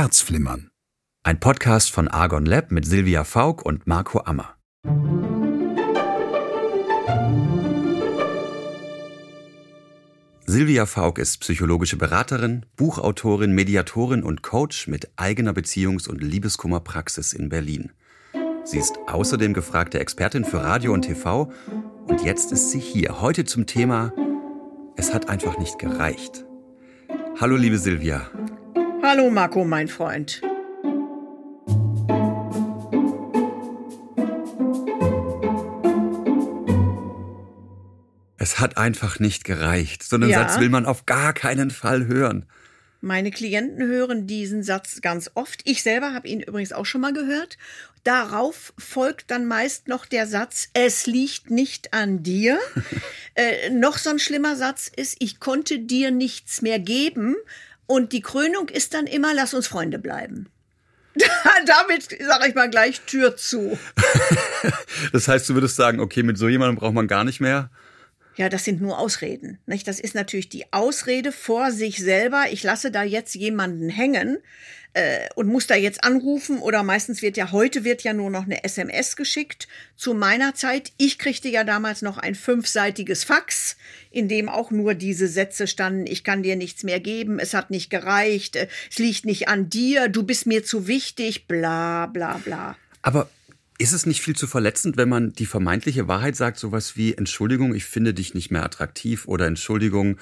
Herzflimmern. Ein Podcast von Argon Lab mit Silvia Faulk und Marco Ammer. Silvia Faulk ist psychologische Beraterin, Buchautorin, Mediatorin und Coach mit eigener Beziehungs- und Liebeskummerpraxis in Berlin. Sie ist außerdem gefragte Expertin für Radio und TV und jetzt ist sie hier, heute zum Thema Es hat einfach nicht gereicht. Hallo liebe Silvia. Hallo Marco, mein Freund. Es hat einfach nicht gereicht. So einen ja. Satz will man auf gar keinen Fall hören. Meine Klienten hören diesen Satz ganz oft. Ich selber habe ihn übrigens auch schon mal gehört. Darauf folgt dann meist noch der Satz, es liegt nicht an dir. äh, noch so ein schlimmer Satz ist, ich konnte dir nichts mehr geben. Und die Krönung ist dann immer, lass uns Freunde bleiben. Damit sage ich mal gleich Tür zu. das heißt, du würdest sagen, okay, mit so jemandem braucht man gar nicht mehr? Ja, das sind nur Ausreden. Nicht? Das ist natürlich die Ausrede vor sich selber. Ich lasse da jetzt jemanden hängen äh, und muss da jetzt anrufen oder meistens wird ja heute wird ja nur noch eine SMS geschickt. Zu meiner Zeit, ich kriegte ja damals noch ein fünfseitiges Fax, in dem auch nur diese Sätze standen, ich kann dir nichts mehr geben, es hat nicht gereicht, äh, es liegt nicht an dir, du bist mir zu wichtig, bla bla bla. Aber ist es nicht viel zu verletzend, wenn man die vermeintliche Wahrheit sagt, sowas wie Entschuldigung, ich finde dich nicht mehr attraktiv oder Entschuldigung,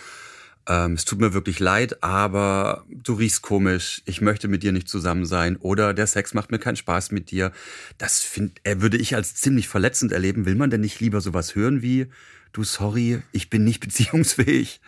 ähm, es tut mir wirklich leid, aber du riechst komisch, ich möchte mit dir nicht zusammen sein oder der Sex macht mir keinen Spaß mit dir. Das find, äh, würde ich als ziemlich verletzend erleben. Will man denn nicht lieber sowas hören wie, du sorry, ich bin nicht beziehungsfähig?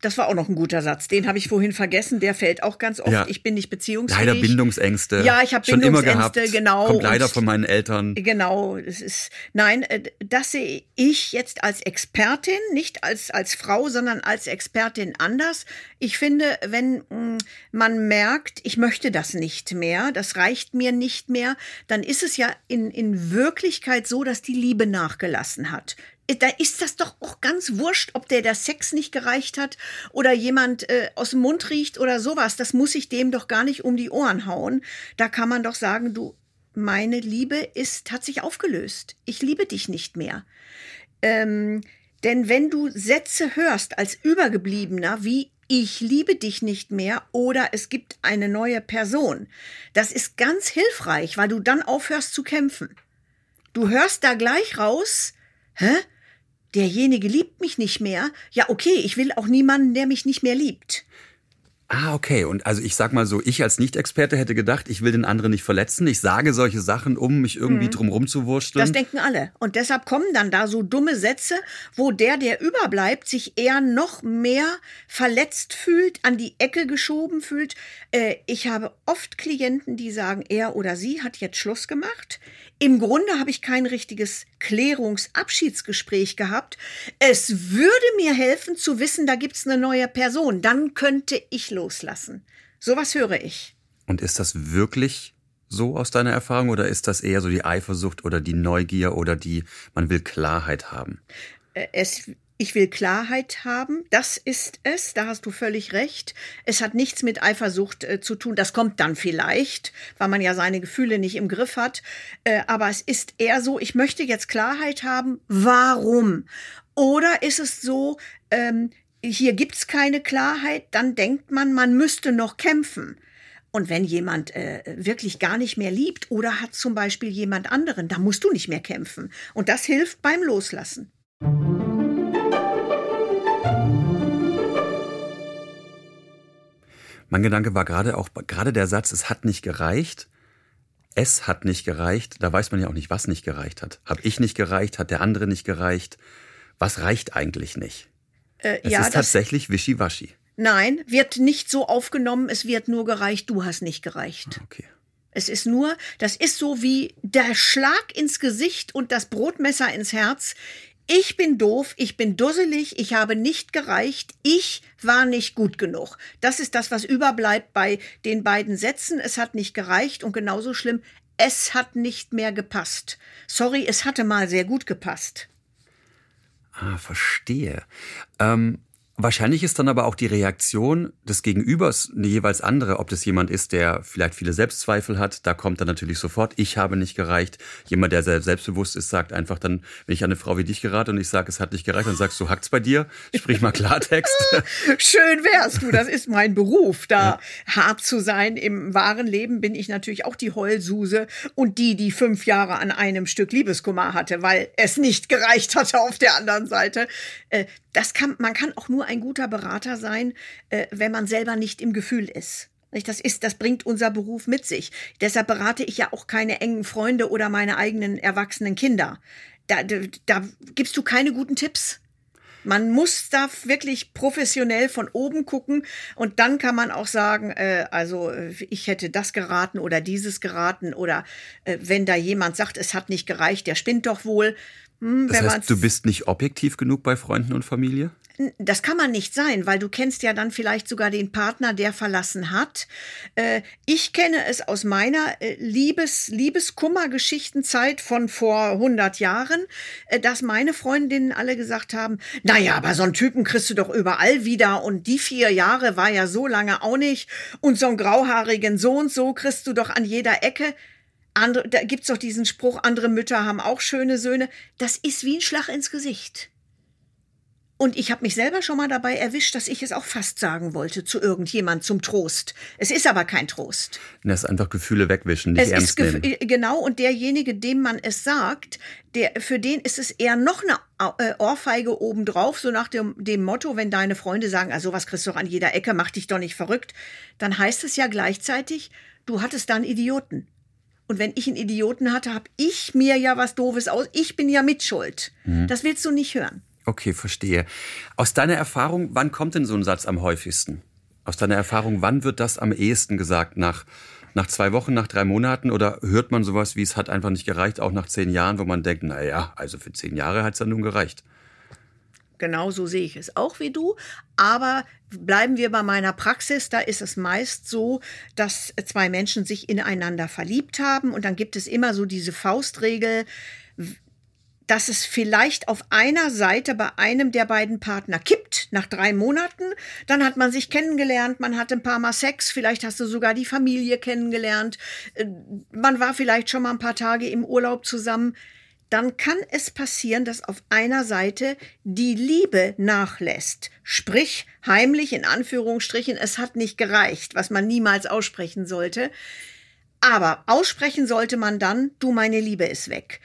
Das war auch noch ein guter Satz. Den habe ich vorhin vergessen. Der fällt auch ganz oft. Ja. Ich bin nicht beziehungsfähig. Leider Bindungsängste. Ja, ich habe Bindungsängste, immer gehabt. genau. Kommt leider von meinen Eltern. Genau. Es ist nein, äh, das sehe ich jetzt als Expertin, nicht als als Frau, sondern als Expertin anders. Ich finde, wenn mm, man merkt, ich möchte das nicht mehr, das reicht mir nicht mehr, dann ist es ja in in Wirklichkeit so, dass die Liebe nachgelassen hat da ist das doch auch ganz wurscht, ob der der Sex nicht gereicht hat oder jemand äh, aus dem Mund riecht oder sowas. Das muss ich dem doch gar nicht um die Ohren hauen. Da kann man doch sagen, du, meine Liebe ist, hat sich aufgelöst. Ich liebe dich nicht mehr. Ähm, denn wenn du Sätze hörst als Übergebliebener, wie ich liebe dich nicht mehr oder es gibt eine neue Person, das ist ganz hilfreich, weil du dann aufhörst zu kämpfen. Du hörst da gleich raus, hä? Derjenige liebt mich nicht mehr, ja okay, ich will auch niemanden, der mich nicht mehr liebt. Ah, okay. Und also ich sag mal so, ich als Nicht-Experte hätte gedacht, ich will den anderen nicht verletzen. Ich sage solche Sachen, um mich irgendwie mhm. drum rumzuwursteln. Das denken alle. Und deshalb kommen dann da so dumme Sätze, wo der, der überbleibt, sich eher noch mehr verletzt fühlt, an die Ecke geschoben fühlt. Äh, ich habe oft Klienten, die sagen, er oder sie hat jetzt Schluss gemacht. Im Grunde habe ich kein richtiges Klärungsabschiedsgespräch gehabt. Es würde mir helfen zu wissen, da gibt's eine neue Person. Dann könnte ich loslassen. Sowas höre ich. Und ist das wirklich so aus deiner Erfahrung oder ist das eher so die Eifersucht oder die Neugier oder die, man will Klarheit haben? Äh, es ich will Klarheit haben, das ist es, da hast du völlig recht. Es hat nichts mit Eifersucht äh, zu tun, das kommt dann vielleicht, weil man ja seine Gefühle nicht im Griff hat. Äh, aber es ist eher so, ich möchte jetzt Klarheit haben, warum? Oder ist es so, ähm, hier gibt's keine Klarheit, dann denkt man, man müsste noch kämpfen. Und wenn jemand äh, wirklich gar nicht mehr liebt oder hat zum Beispiel jemand anderen, da musst du nicht mehr kämpfen. Und das hilft beim Loslassen. Mein Gedanke war gerade auch, gerade der Satz, es hat nicht gereicht. Es hat nicht gereicht. Da weiß man ja auch nicht, was nicht gereicht hat. Hab ich nicht gereicht? Hat der andere nicht gereicht? Was reicht eigentlich nicht? Äh, es ja, ist tatsächlich wischiwaschi. Nein, wird nicht so aufgenommen. Es wird nur gereicht. Du hast nicht gereicht. Ah, okay. Es ist nur, das ist so wie der Schlag ins Gesicht und das Brotmesser ins Herz ich bin doof, ich bin dusselig, ich habe nicht gereicht, ich war nicht gut genug. Das ist das, was überbleibt bei den beiden Sätzen. Es hat nicht gereicht und genauso schlimm, es hat nicht mehr gepasst. Sorry, es hatte mal sehr gut gepasst. Ah, verstehe. Ähm, Wahrscheinlich ist dann aber auch die Reaktion des Gegenübers eine jeweils andere, ob das jemand ist, der vielleicht viele Selbstzweifel hat, da kommt dann natürlich sofort, ich habe nicht gereicht. Jemand, der sehr selbstbewusst ist, sagt einfach dann, wenn ich an eine Frau wie dich gerate und ich sage, es hat nicht gereicht, dann sagst du, hackt's bei dir, sprich mal Klartext. Schön wärst du, das ist mein Beruf, da ja. hart zu sein. Im wahren Leben bin ich natürlich auch die Heulsuse und die, die fünf Jahre an einem Stück Liebeskummer hatte, weil es nicht gereicht hatte auf der anderen Seite. Äh, das kann, man kann auch nur ein guter Berater sein, äh, wenn man selber nicht im Gefühl ist. Das ist, das bringt unser Beruf mit sich. Deshalb berate ich ja auch keine engen Freunde oder meine eigenen erwachsenen Kinder. Da, da, da gibst du keine guten Tipps. Man muss da wirklich professionell von oben gucken und dann kann man auch sagen, äh, also äh, ich hätte das geraten oder dieses geraten oder äh, wenn da jemand sagt, es hat nicht gereicht, der spinnt doch wohl. Hm, das heißt, du bist nicht objektiv genug bei Freunden und Familie? Das kann man nicht sein, weil du kennst ja dann vielleicht sogar den Partner, der verlassen hat. Äh, ich kenne es aus meiner äh, Liebes, Liebeskummergeschichtenzeit von vor 100 Jahren, äh, dass meine Freundinnen alle gesagt haben, naja, aber so einen Typen kriegst du doch überall wieder und die vier Jahre war ja so lange auch nicht und so einen grauhaarigen so und so kriegst du doch an jeder Ecke. Andere, da gibt's doch diesen Spruch, andere Mütter haben auch schöne Söhne. Das ist wie ein Schlag ins Gesicht. Und ich habe mich selber schon mal dabei erwischt, dass ich es auch fast sagen wollte zu irgendjemand zum Trost. Es ist aber kein Trost. Das ist einfach Gefühle wegwischen, nicht es ernst nehmen. Äh, genau, und derjenige, dem man es sagt, der, für den ist es eher noch eine äh, Ohrfeige obendrauf, so nach dem, dem Motto, wenn deine Freunde sagen, also was kriegst du doch an jeder Ecke, mach dich doch nicht verrückt, dann heißt es ja gleichzeitig, du hattest da einen Idioten. Und wenn ich einen Idioten hatte, habe ich mir ja was Doofes aus. Ich bin ja mitschuld. Mhm. Das willst du nicht hören. Okay, verstehe. Aus deiner Erfahrung, wann kommt denn so ein Satz am häufigsten? Aus deiner Erfahrung, wann wird das am ehesten gesagt? Nach, nach zwei Wochen, nach drei Monaten? Oder hört man sowas wie, es hat einfach nicht gereicht, auch nach zehn Jahren, wo man denkt, na ja, also für zehn Jahre hat es dann nun gereicht? Genau so sehe ich es auch wie du. Aber bleiben wir bei meiner Praxis. Da ist es meist so, dass zwei Menschen sich ineinander verliebt haben. Und dann gibt es immer so diese Faustregel, dass es vielleicht auf einer Seite bei einem der beiden Partner kippt nach drei Monaten. Dann hat man sich kennengelernt, man hat ein paar Mal Sex, vielleicht hast du sogar die Familie kennengelernt, äh, man war vielleicht schon mal ein paar Tage im Urlaub zusammen dann kann es passieren, dass auf einer Seite die Liebe nachlässt. Sprich, heimlich in Anführungsstrichen, es hat nicht gereicht, was man niemals aussprechen sollte. Aber aussprechen sollte man dann, du meine Liebe ist weg.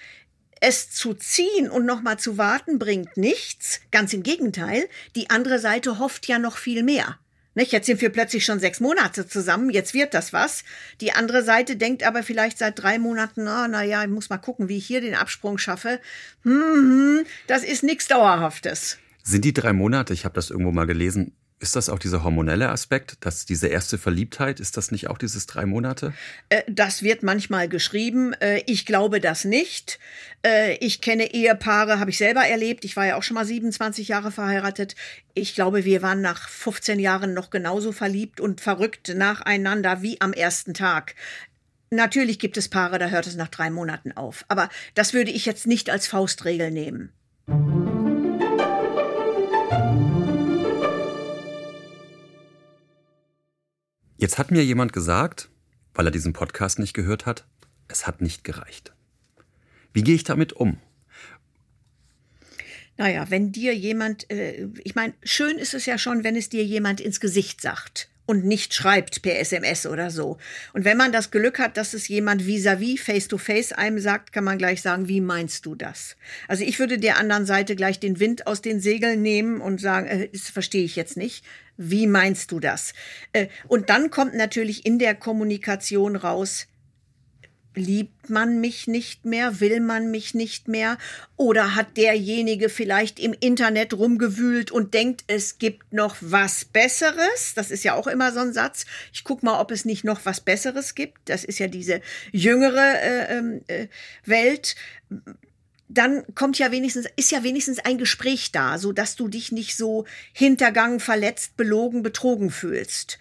Es zu ziehen und nochmal zu warten bringt nichts. Ganz im Gegenteil, die andere Seite hofft ja noch viel mehr. Nicht? Jetzt sind wir plötzlich schon sechs Monate zusammen, jetzt wird das was. Die andere Seite denkt aber vielleicht seit drei Monaten, oh, naja, ich muss mal gucken, wie ich hier den Absprung schaffe. Hm, hm, das ist nichts Dauerhaftes. Sind die drei Monate, ich habe das irgendwo mal gelesen, ist das auch dieser hormonelle Aspekt, dass diese erste Verliebtheit, ist das nicht auch dieses drei Monate? Äh, das wird manchmal geschrieben. Äh, ich glaube das nicht. Äh, ich kenne Ehepaare, habe ich selber erlebt. Ich war ja auch schon mal 27 Jahre verheiratet. Ich glaube, wir waren nach 15 Jahren noch genauso verliebt und verrückt nacheinander wie am ersten Tag. Natürlich gibt es Paare, da hört es nach drei Monaten auf. Aber das würde ich jetzt nicht als Faustregel nehmen. Jetzt hat mir jemand gesagt, weil er diesen Podcast nicht gehört hat, es hat nicht gereicht. Wie gehe ich damit um? Naja, wenn dir jemand, äh, ich meine, schön ist es ja schon, wenn es dir jemand ins Gesicht sagt und nicht schreibt per SMS oder so. Und wenn man das Glück hat, dass es jemand vis-à-vis, face-to-face einem sagt, kann man gleich sagen, wie meinst du das? Also ich würde der anderen Seite gleich den Wind aus den Segeln nehmen und sagen, äh, das verstehe ich jetzt nicht. Wie meinst du das? Äh, und dann kommt natürlich in der Kommunikation raus, liebt man mich nicht mehr, will man mich nicht mehr oder hat derjenige vielleicht im Internet rumgewühlt und denkt, es gibt noch was Besseres? Das ist ja auch immer so ein Satz. Ich guck mal, ob es nicht noch was Besseres gibt. Das ist ja diese jüngere äh, ähm, äh, Welt dann kommt ja wenigstens, ist ja wenigstens ein Gespräch da, so dass du dich nicht so hintergangen, verletzt, belogen, betrogen fühlst.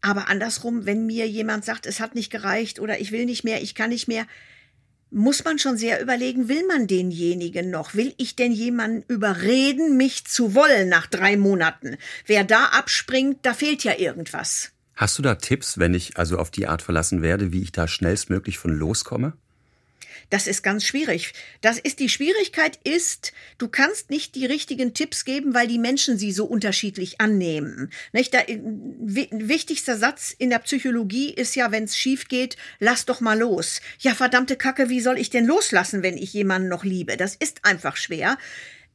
Aber andersrum, wenn mir jemand sagt, es hat nicht gereicht oder ich will nicht mehr, ich kann nicht mehr, muss man schon sehr überlegen, will man denjenigen noch? Will ich denn jemanden überreden, mich zu wollen nach drei Monaten? Wer da abspringt, da fehlt ja irgendwas. Hast du da Tipps, wenn ich also auf die Art verlassen werde, wie ich da schnellstmöglich von loskomme? Das ist ganz schwierig. Das ist die Schwierigkeit ist, du kannst nicht die richtigen Tipps geben, weil die Menschen sie so unterschiedlich annehmen. Nicht? Der wichtigster Satz in der Psychologie ist ja, wenn es schief geht, lass doch mal los. Ja, verdammte Kacke, wie soll ich denn loslassen, wenn ich jemanden noch liebe? Das ist einfach schwer.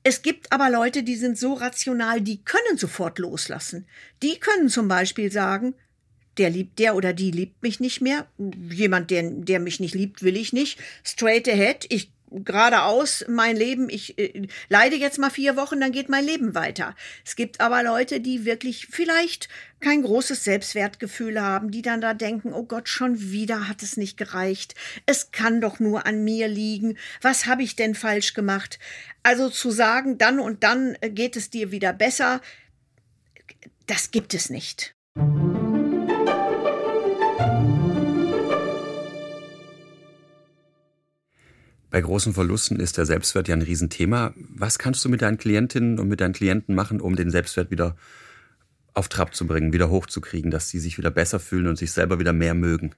Es gibt aber Leute, die sind so rational, die können sofort loslassen. Die können zum Beispiel sagen, der liebt, der oder die liebt mich nicht mehr. Jemand, der, der mich nicht liebt, will ich nicht. Straight ahead, ich geradeaus mein Leben, ich äh, leide jetzt mal vier Wochen, dann geht mein Leben weiter. Es gibt aber Leute, die wirklich vielleicht kein großes Selbstwertgefühl haben, die dann da denken, oh Gott, schon wieder hat es nicht gereicht. Es kann doch nur an mir liegen. Was habe ich denn falsch gemacht? Also zu sagen, dann und dann geht es dir wieder besser, das gibt es nicht. Bei großen Verlusten ist der Selbstwert ja ein Riesenthema. Was kannst du mit deinen Klientinnen und mit deinen Klienten machen, um den Selbstwert wieder auf Trab zu bringen, wieder hochzukriegen, dass sie sich wieder besser fühlen und sich selber wieder mehr mögen?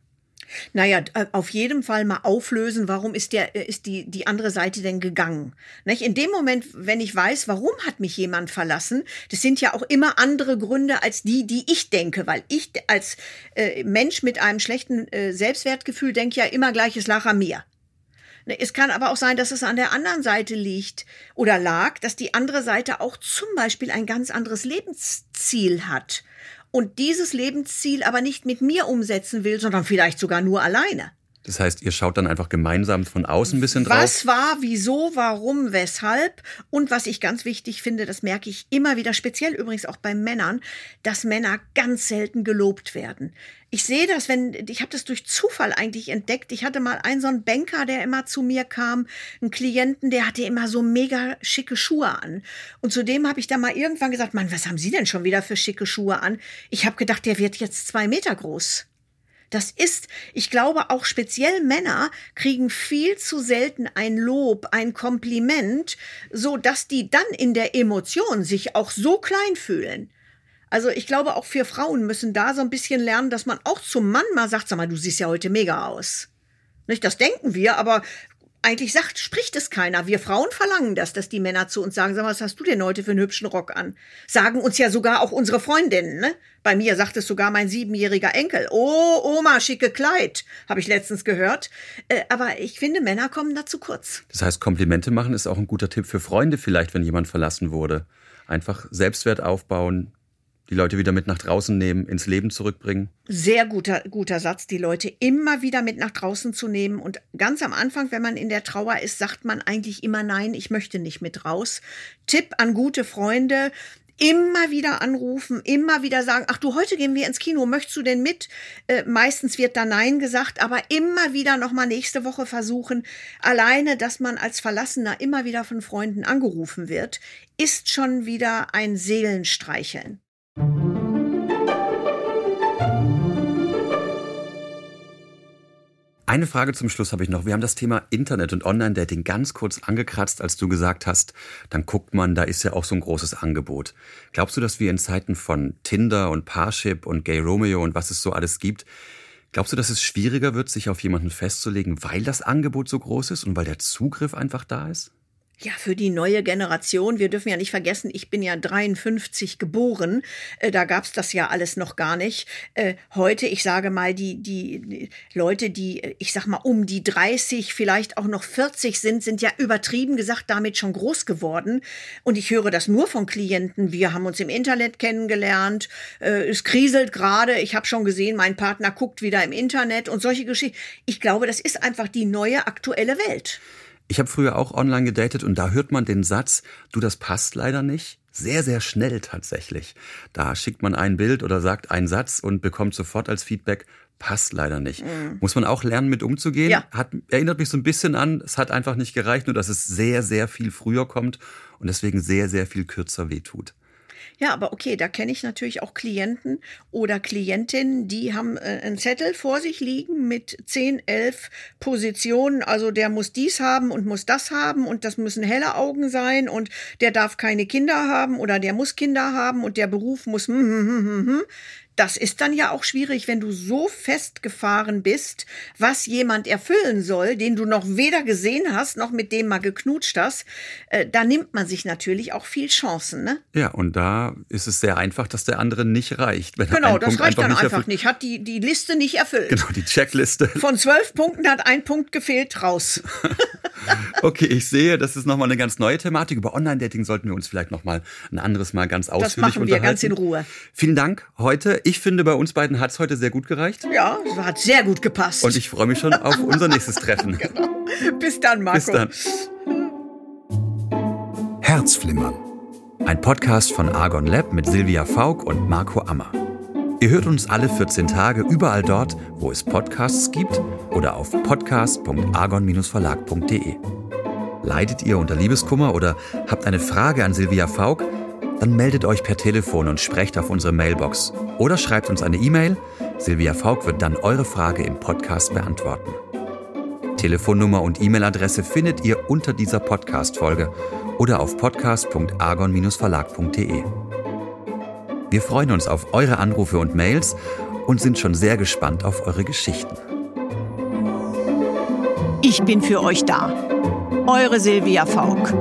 Naja, äh, auf jeden Fall mal auflösen, warum ist der, äh, ist die, die andere Seite denn gegangen? Nicht? In dem Moment, wenn ich weiß, warum hat mich jemand verlassen, das sind ja auch immer andere Gründe als die, die ich denke, weil ich als äh, Mensch mit einem schlechten äh, Selbstwertgefühl denke ja immer gleiches an mir. Ne, es kann aber auch sein, dass es an der anderen Seite liegt oder lag, dass die andere Seite auch zum Beispiel ein ganz anderes Lebensziel hat und dieses Lebensziel aber nicht mit mir umsetzen will, sondern vielleicht sogar nur alleine. Das heißt, ihr schaut dann einfach gemeinsam von außen ein bisschen drauf. Was war, wieso, warum, weshalb? Und was ich ganz wichtig finde, das merke ich immer wieder, speziell übrigens auch bei Männern, dass Männer ganz selten gelobt werden. Ich sehe das, wenn, ich habe das durch Zufall eigentlich entdeckt. Ich hatte mal einen so einen Banker, der immer zu mir kam, einen Klienten, der hatte immer so mega schicke Schuhe an. Und zudem habe ich dann mal irgendwann gesagt, Mann, was haben Sie denn schon wieder für schicke Schuhe an? Ich habe gedacht, der wird jetzt zwei Meter groß. Das ist, ich glaube, auch speziell Männer kriegen viel zu selten ein Lob, ein Kompliment, so dass die dann in der Emotion sich auch so klein fühlen. Also ich glaube, auch wir Frauen müssen da so ein bisschen lernen, dass man auch zum Mann mal sagt, sag mal, du siehst ja heute mega aus. Nicht, das denken wir, aber eigentlich sagt, spricht es keiner. Wir Frauen verlangen das, dass die Männer zu uns sagen, sag mal, was hast du denn heute für einen hübschen Rock an? Sagen uns ja sogar auch unsere Freundinnen, ne? Bei mir sagt es sogar mein siebenjähriger Enkel. Oh, Oma, schicke Kleid, habe ich letztens gehört. Äh, aber ich finde, Männer kommen da zu kurz. Das heißt, Komplimente machen ist auch ein guter Tipp für Freunde vielleicht, wenn jemand verlassen wurde. Einfach Selbstwert aufbauen, die Leute wieder mit nach draußen nehmen, ins Leben zurückbringen. Sehr guter, guter Satz, die Leute immer wieder mit nach draußen zu nehmen. Und ganz am Anfang, wenn man in der Trauer ist, sagt man eigentlich immer nein, ich möchte nicht mit raus. Tipp an gute Freunde, immer wieder anrufen, immer wieder sagen, ach du, heute gehen wir ins Kino, möchtest du denn mit? Äh, meistens wird da Nein gesagt, aber immer wieder nochmal nächste Woche versuchen. Alleine, dass man als Verlassener immer wieder von Freunden angerufen wird, ist schon wieder ein Seelenstreicheln. Eine Frage zum Schluss habe ich noch. Wir haben das Thema Internet und Online-Dating ganz kurz angekratzt, als du gesagt hast, dann guckt man, da ist ja auch so ein großes Angebot. Glaubst du, dass wir in Zeiten von Tinder und Parship und Gay Romeo und was es so alles gibt, glaubst du, dass es schwieriger wird, sich auf jemanden festzulegen, weil das Angebot so groß ist und weil der Zugriff einfach da ist? Ja, für die neue Generation. Wir dürfen ja nicht vergessen, ich bin ja 53 geboren. Äh, da gab's das ja alles noch gar nicht. Äh, heute, ich sage mal, die, die, Leute, die, ich sag mal, um die 30, vielleicht auch noch 40 sind, sind ja übertrieben gesagt damit schon groß geworden. Und ich höre das nur von Klienten. Wir haben uns im Internet kennengelernt. Äh, es kriselt gerade. Ich habe schon gesehen, mein Partner guckt wieder im Internet und solche Geschichten. Ich glaube, das ist einfach die neue aktuelle Welt. Ich habe früher auch online gedatet und da hört man den Satz, du, das passt leider nicht. Sehr, sehr schnell tatsächlich. Da schickt man ein Bild oder sagt einen Satz und bekommt sofort als Feedback, passt leider nicht. Mhm. Muss man auch lernen, mit umzugehen. Ja. Hat, erinnert mich so ein bisschen an, es hat einfach nicht gereicht, nur dass es sehr, sehr viel früher kommt und deswegen sehr, sehr viel kürzer wehtut. Ja, aber okay, da kenne ich natürlich auch Klienten oder Klientinnen, die haben äh, einen Zettel vor sich liegen mit 10, 11 Positionen. Also der muss dies haben und muss das haben und das müssen helle Augen sein und der darf keine Kinder haben oder der muss Kinder haben und der Beruf muss. Hm, hm, hm, hm, hm das ist dann ja auch schwierig, wenn du so festgefahren bist, was jemand erfüllen soll, den du noch weder gesehen hast, noch mit dem mal geknutscht hast. Äh, da nimmt man sich natürlich auch viel Chancen. Ne? Ja, und da ist es sehr einfach, dass der andere nicht reicht. genau, das Punkt reicht einfach dann nicht einfach nicht. Hat die, die Liste nicht erfüllt. Genau, die Checkliste. Von zwölf Punkten hat ein Punkt gefehlt, raus. okay, ich sehe, das ist nochmal eine ganz neue Thematik. Über Online-Dating sollten wir uns vielleicht nochmal ein anderes Mal ganz ausführlich unterhalten. Das machen wir ganz in Ruhe. Vielen Dank heute. Ich finde, bei uns beiden hat es heute sehr gut gereicht. Ja, es hat sehr gut gepasst. Und ich freue mich schon auf unser nächstes Treffen. genau. Bis dann, Marco. Bis dann. Herzflimmern. Ein Podcast von Argon Lab mit Silvia Faulk und Marco Ammer. Ihr hört uns alle 14 Tage überall dort, wo es Podcasts gibt oder auf podcast.argon-verlag.de. Leidet ihr unter Liebeskummer oder habt eine Frage an Silvia Faulk? Dann meldet euch per Telefon und sprecht auf unsere Mailbox oder schreibt uns eine E-Mail. Silvia Faulk wird dann eure Frage im Podcast beantworten. Telefonnummer und E-Mail-Adresse findet ihr unter dieser Podcast-Folge oder auf podcast.argon-verlag.de. Wir freuen uns auf eure Anrufe und Mails und sind schon sehr gespannt auf eure Geschichten. Ich bin für euch da. Eure Silvia Faulk.